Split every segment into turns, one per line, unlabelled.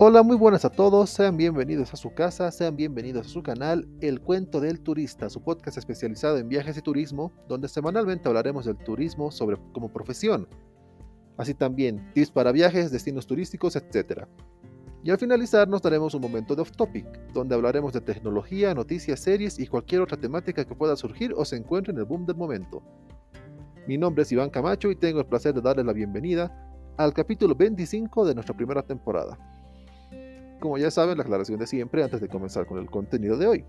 Hola, muy buenas a todos, sean bienvenidos a su casa, sean bienvenidos a su canal El Cuento del Turista, su podcast especializado en viajes y turismo, donde semanalmente hablaremos del turismo sobre como profesión, así también tips para viajes, destinos turísticos, etc. Y al finalizar nos daremos un momento de off topic, donde hablaremos de tecnología, noticias, series y cualquier otra temática que pueda surgir o se encuentre en el boom del momento. Mi nombre es Iván Camacho y tengo el placer de darles la bienvenida al capítulo 25 de nuestra primera temporada. Como ya saben, la aclaración de siempre antes de comenzar con el contenido de hoy.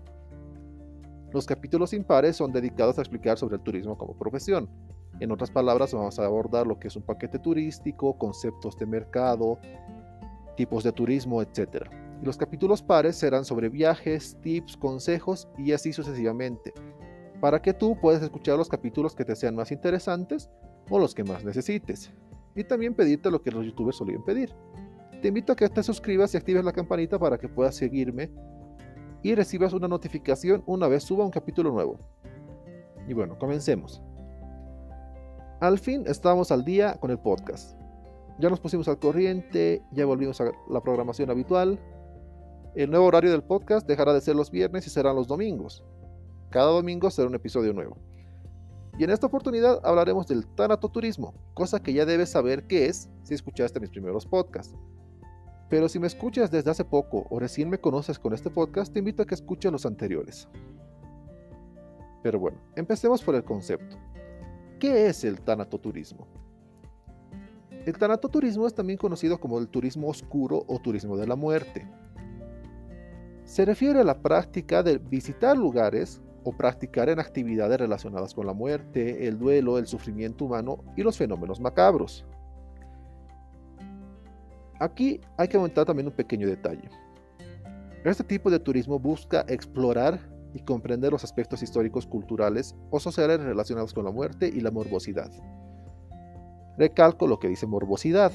Los capítulos impares son dedicados a explicar sobre el turismo como profesión. En otras palabras, vamos a abordar lo que es un paquete turístico, conceptos de mercado, tipos de turismo, etc. Y los capítulos pares serán sobre viajes, tips, consejos y así sucesivamente, para que tú puedas escuchar los capítulos que te sean más interesantes o los que más necesites. Y también pedirte lo que los youtubers solían pedir. Te invito a que te suscribas y actives la campanita para que puedas seguirme y recibas una notificación una vez suba un capítulo nuevo. Y bueno, comencemos. Al fin estamos al día con el podcast. Ya nos pusimos al corriente, ya volvimos a la programación habitual. El nuevo horario del podcast dejará de ser los viernes y serán los domingos. Cada domingo será un episodio nuevo. Y en esta oportunidad hablaremos del tanatoturismo, cosa que ya debes saber qué es si escuchaste mis primeros podcasts. Pero si me escuchas desde hace poco o recién me conoces con este podcast, te invito a que escuches los anteriores. Pero bueno, empecemos por el concepto. ¿Qué es el tanatoturismo? El tanatoturismo es también conocido como el turismo oscuro o turismo de la muerte. Se refiere a la práctica de visitar lugares o practicar en actividades relacionadas con la muerte, el duelo, el sufrimiento humano y los fenómenos macabros. Aquí hay que aumentar también un pequeño detalle. Este tipo de turismo busca explorar y comprender los aspectos históricos, culturales o sociales relacionados con la muerte y la morbosidad. Recalco lo que dice morbosidad,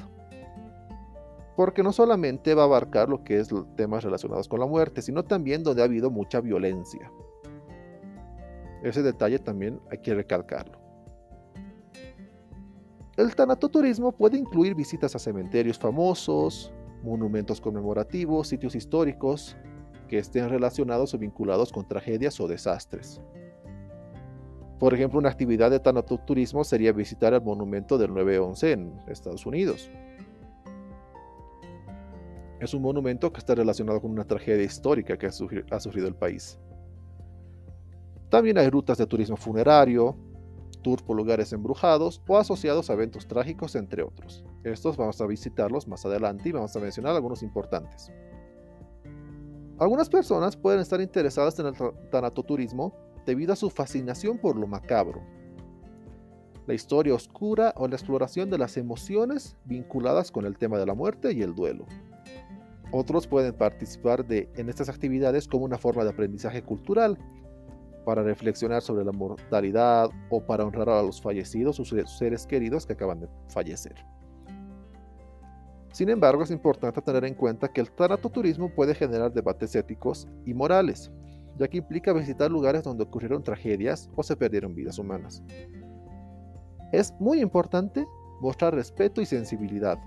porque no solamente va a abarcar lo que es temas relacionados con la muerte, sino también donde ha habido mucha violencia. Ese detalle también hay que recalcarlo. El tanatoturismo puede incluir visitas a cementerios famosos, monumentos conmemorativos, sitios históricos que estén relacionados o vinculados con tragedias o desastres. Por ejemplo, una actividad de tanatoturismo sería visitar el monumento del 9-11 en Estados Unidos. Es un monumento que está relacionado con una tragedia histórica que ha sufrido el país. También hay rutas de turismo funerario, tours por lugares embrujados o asociados a eventos trágicos, entre otros. Estos vamos a visitarlos más adelante y vamos a mencionar algunos importantes. Algunas personas pueden estar interesadas en el tanatoturismo debido a su fascinación por lo macabro, la historia oscura o la exploración de las emociones vinculadas con el tema de la muerte y el duelo. Otros pueden participar de, en estas actividades como una forma de aprendizaje cultural, para reflexionar sobre la mortalidad o para honrar a los fallecidos o sus seres queridos que acaban de fallecer. Sin embargo, es importante tener en cuenta que el tanatoturismo puede generar debates éticos y morales, ya que implica visitar lugares donde ocurrieron tragedias o se perdieron vidas humanas. Es muy importante mostrar respeto y sensibilidad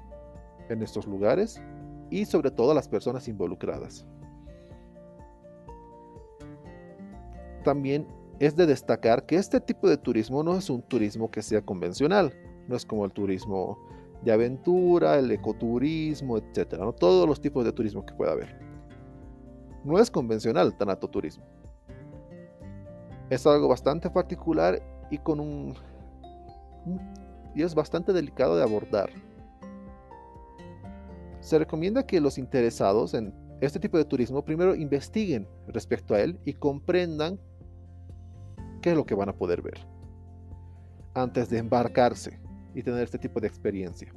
en estos lugares y sobre todo a las personas involucradas. También es de destacar que este tipo de turismo no es un turismo que sea convencional, no es como el turismo de aventura, el ecoturismo, etcétera, ¿no? todos los tipos de turismo que pueda haber. No es convencional el tanatoturismo. Es algo bastante particular y con un y es bastante delicado de abordar. Se recomienda que los interesados en este tipo de turismo primero investiguen respecto a él y comprendan qué es lo que van a poder ver antes de embarcarse y tener este tipo de experiencia.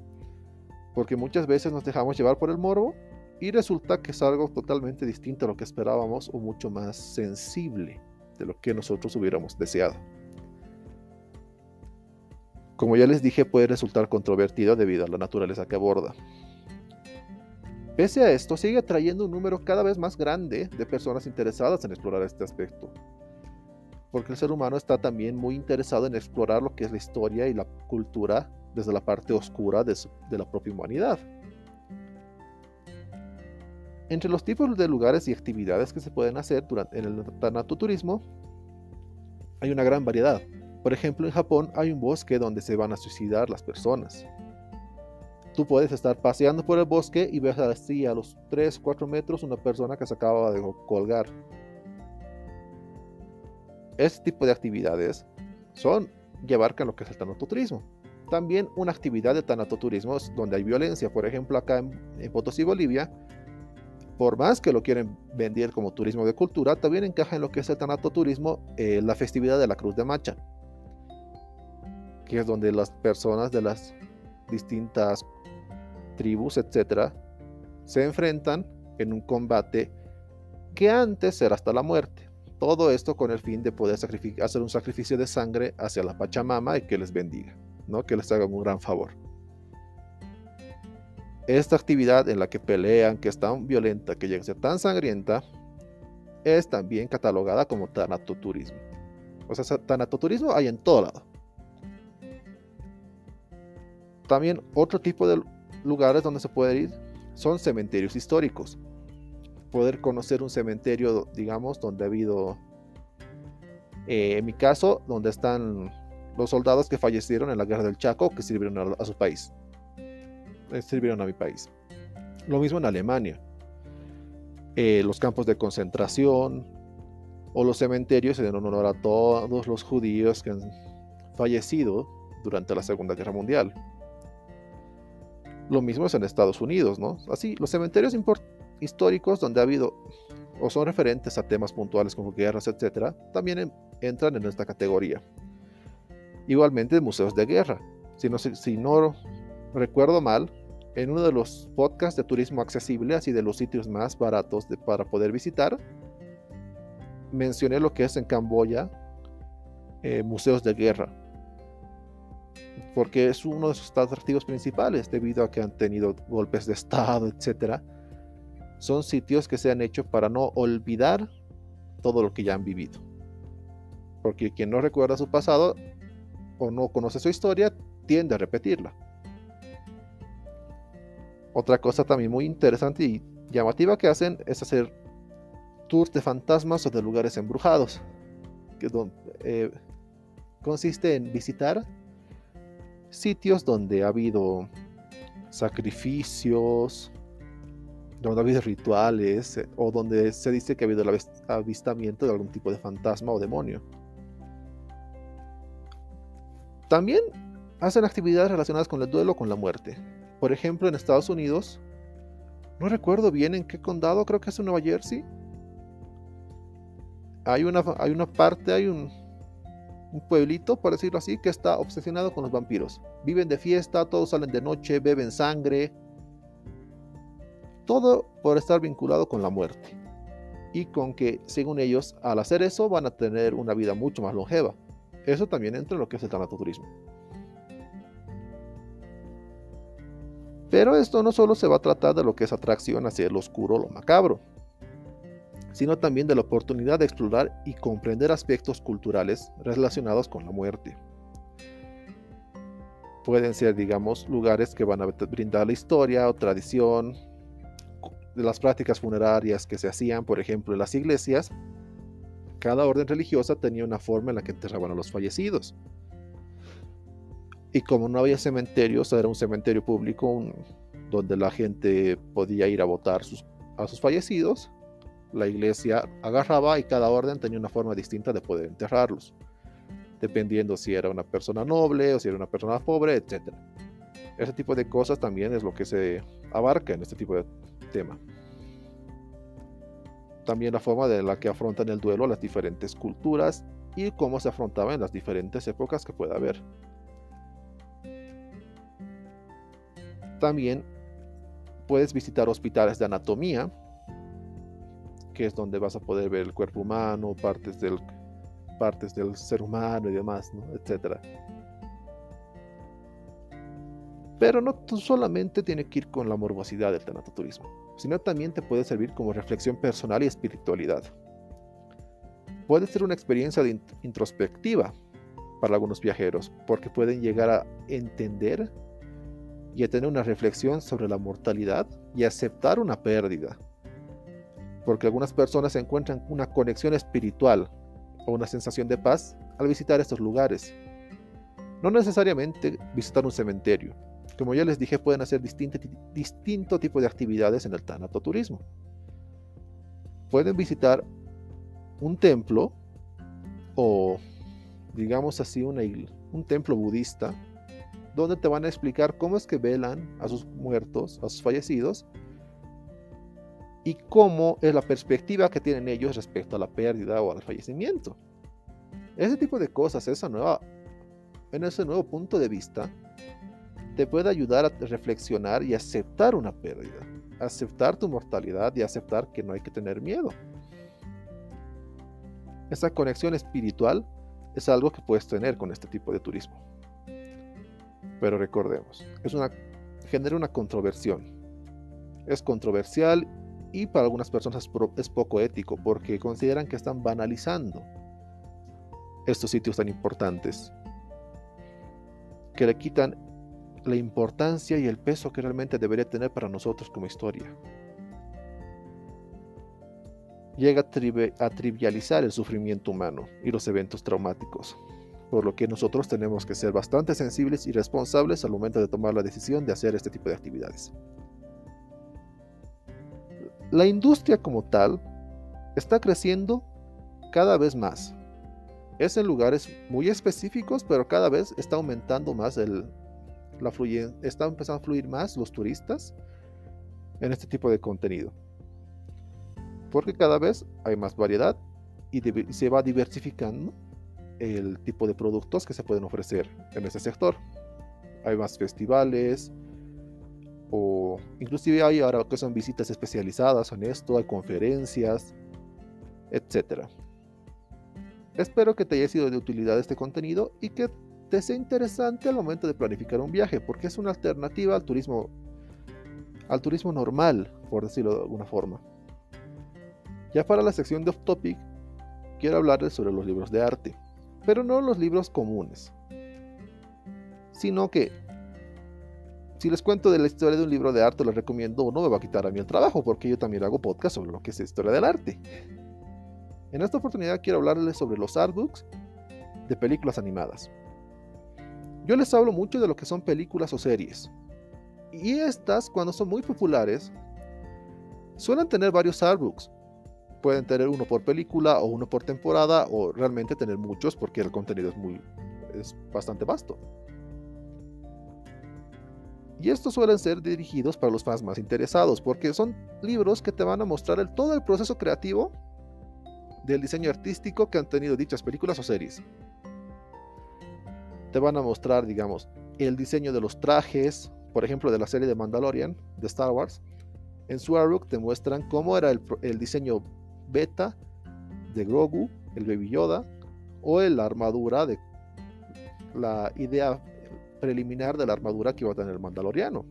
Porque muchas veces nos dejamos llevar por el morbo y resulta que es algo totalmente distinto a lo que esperábamos o mucho más sensible de lo que nosotros hubiéramos deseado. Como ya les dije, puede resultar controvertido debido a la naturaleza que aborda. Pese a esto, sigue atrayendo un número cada vez más grande de personas interesadas en explorar este aspecto porque el ser humano está también muy interesado en explorar lo que es la historia y la cultura desde la parte oscura de, la propia humanidad. Entre los tipos de lugares y actividades que se pueden hacer durante, en el tanatoturismo hay una gran variedad. Por ejemplo, en Japón hay un bosque donde se van a suicidar las personas. Tú puedes estar paseando por el bosque y ves así a los 3, 4 metros una persona que se acaba de colgar. Este tipo de actividades son llevar a lo que es el tanatoturismo. También una actividad de tanatoturismo es donde hay violencia. Por ejemplo, acá en, Potosí, Bolivia, por más que lo quieren vender como turismo de cultura, también encaja en lo que es el tanatoturismo eh, la festividad de la Cruz de Macha, que es donde las personas de las distintas tribus, etcétera, se enfrentan en un combate que antes era hasta la muerte. Todo esto con el fin de poder hacer un sacrificio de sangre hacia la Pachamama y que les bendiga, ¿no? que les haga un gran favor. Esta actividad en la que pelean, que es tan violenta, que llega a ser tan sangrienta, es también catalogada como tanatoturismo. O sea, tanatoturismo hay en todo lado. También otro tipo de lugares donde se puede ir son cementerios históricos. Poder conocer un cementerio, digamos, donde ha habido, eh, en mi caso, donde están los soldados que fallecieron en la guerra del Chaco que sirvieron a, su país. Eh, sirvieron a mi país. Lo mismo en Alemania. Eh, los campos de concentración o los cementerios en honor a todos los judíos que han fallecido durante la Segunda Guerra Mundial. Lo mismo es en Estados Unidos, ¿no? Así, los cementerios históricos donde ha habido o son referentes a temas puntuales como guerras, etcétera, también entran en esta categoría. Igualmente, museos de guerra. Si no, si no recuerdo mal, en uno de los podcasts de turismo accesible, así de los sitios más baratos para poder visitar, mencioné lo que es en Camboya eh, museos de guerra porque es uno de sus atractivos principales debido a que han tenido golpes de estado, etc. Son sitios que se han hecho para no olvidar todo lo que ya han vivido. Porque quien no recuerda su pasado o no conoce su historia tiende a repetirla. Otra cosa también muy interesante y llamativa que hacen es hacer tours de fantasmas o de lugares embrujados, que eh, consiste en visitar sitios donde ha habido sacrificios, donde rituales eh, o donde se dice que ha habido el avistamiento de algún tipo de fantasma o demonio. También hacen actividades relacionadas con el duelo o con la muerte. Por ejemplo, en Estados Unidos, no recuerdo bien en qué condado, creo que es en Nueva Jersey. Hay una, hay una parte, hay un, un pueblito, por decirlo así, que está obsesionado con los vampiros. Viven de fiesta, todos salen de noche, beben sangre. Todo por estar vinculado con la muerte. Y con que, según ellos, al hacer eso van a tener una vida mucho más longeva. Eso también entra en lo que es el tanatoturismo. Pero esto no solo se va a tratar de lo que es atracción hacia el oscuro o lo macabro, sino también de la oportunidad de explorar y comprender aspectos culturales relacionados con la muerte. Pueden ser, digamos, lugares que van a brindar la historia o tradición de las prácticas funerarias que se hacían, por ejemplo, en las iglesias. Cada orden religiosa tenía una forma en la que enterraban a los fallecidos. Y como no había cementerios, era un cementerio público donde la gente podía ir a votar a sus fallecidos, la iglesia agarraba y cada orden tenía una forma distinta de poder enterrarlos, dependiendo si era una persona noble o si era una persona pobre, etc. Ese tipo de cosas también es lo que se abarca en este tipo de tema. También la forma de la que afrontan el duelo las diferentes culturas y cómo se afrontaba en las diferentes épocas que pueda haber. También puedes visitar hospitales de anatomía que es donde vas a poder ver el cuerpo humano, partes del, partes del ser humano y demás, ¿no? etc. Pero no solamente tiene que ir con la morbosidad del tanatoturismo, sino también te puede servir como reflexión personal y espiritualidad. Puede ser una experiencia introspectiva para algunos viajeros, porque pueden llegar a entender y a tener una reflexión sobre la mortalidad y aceptar una pérdida porque algunas personas encuentran una conexión espiritual o una sensación de paz al visitar estos lugares. No necesariamente visitar un cementerio. Como ya les dije, pueden hacer distinto, distinto tipo de actividades en el tanatoturismo. Pueden visitar un templo o, digamos así, un templo budista donde te van a explicar cómo es que velan a sus muertos, a sus fallecidos, y cómo es la perspectiva que tienen ellos respecto a la pérdida o al fallecimiento. Ese tipo de cosas, esa nueva, en ese nuevo punto de vista, te puede ayudar a reflexionar y aceptar una pérdida, aceptar tu mortalidad y aceptar que no hay que tener miedo. Esa conexión espiritual es algo que puedes tener con este tipo de turismo. Pero recordemos, es una, genera una controversión. Es controversial y para algunas personas es poco ético porque consideran que están banalizando estos sitios tan importantes, que le quitan la importancia y el peso que realmente debería tener para nosotros como historia. Llega a, trivializar el sufrimiento humano y los eventos traumáticos, por lo que nosotros tenemos que ser bastante sensibles y responsables al momento de tomar la decisión de hacer este tipo de actividades. La industria como tal está creciendo cada vez más. Es en lugares muy específicos, pero cada vez está aumentando más el, la fluyen, está empezando a fluir más los turistas en este tipo de contenido. Porque cada vez hay más variedad y se va diversificando el tipo de productos que se pueden ofrecer en ese sector. Hay más festivales, o inclusive hay ahora que son visitas especializadas en esto, hay conferencias, etc. Espero que te haya sido de utilidad este contenido y que te sea interesante al momento de planificar un viaje, porque es una alternativa al turismo al turismo normal, por decirlo de alguna forma. Ya para la sección de off topic, quiero hablarles sobre los libros de arte, pero no los libros comunes, sino que si les cuento de la historia de un libro de arte, les recomiendo, no me va a quitar a mí el trabajo, porque yo también hago podcast sobre lo que es la historia del arte. En esta oportunidad quiero hablarles sobre los artbooks de películas animadas. Yo les hablo mucho de lo que son películas o series. Y estas, cuando son muy populares, suelen tener varios artbooks. Pueden tener uno por película o uno por temporada o realmente tener muchos porque el contenido es muy es bastante vasto y estos suelen ser dirigidos para los fans más interesados, porque son libros que te van a mostrar todo el proceso creativo del diseño artístico que han tenido dichas películas o series. Te van a mostrar, digamos, el diseño de los trajes, por ejemplo, de la serie de Mandalorian, de Star Wars. En su artbook te muestran cómo era el, el diseño beta de Grogu, el Baby Yoda, o la armadura de la idea preliminar de la armadura que iba a tener el mandaloriano.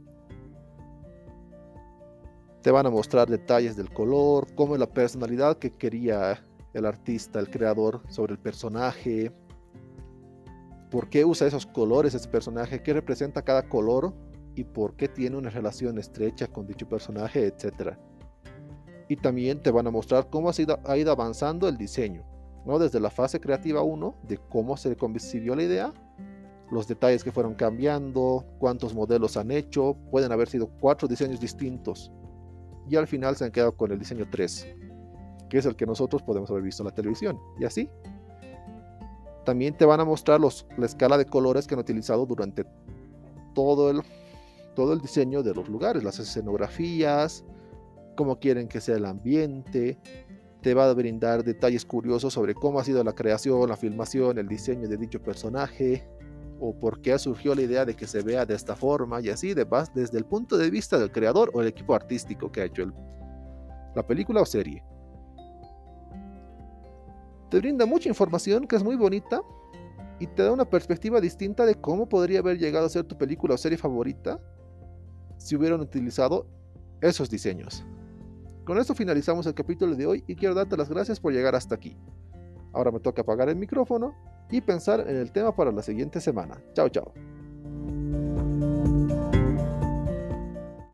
Te van a mostrar detalles del color, cómo es la personalidad que quería el artista, el creador sobre el personaje, por qué usa esos colores ese personaje, qué representa cada color y por qué tiene una relación estrecha con dicho personaje, etc. Y también te van a mostrar cómo ha ido, avanzando el diseño, ¿no? desde la fase creativa 1, de cómo se concibió la idea, los detalles que fueron cambiando, cuántos modelos han hecho, pueden haber sido cuatro diseños distintos. Y al final se han quedado con el diseño 3, que es el que nosotros podemos haber visto en la televisión. Y así. También te van a mostrar los, la escala de colores que han utilizado durante todo el, todo el diseño de los lugares, las escenografías, cómo quieren que sea el ambiente. Te va a brindar detalles curiosos sobre cómo ha sido la creación, la filmación, el diseño de dicho personaje, o por qué surgió la idea de que se vea de esta forma y así de desde el punto de vista del creador o el equipo artístico que ha hecho la película o serie. Te brinda mucha información que es muy bonita y te da una perspectiva distinta de cómo podría haber llegado a ser tu película o serie favorita si hubieran utilizado esos diseños. Con esto finalizamos el capítulo de hoy y quiero darte las gracias por llegar hasta aquí. Ahora me toca apagar el micrófono y pensar en el tema para la siguiente semana. Chao, chao.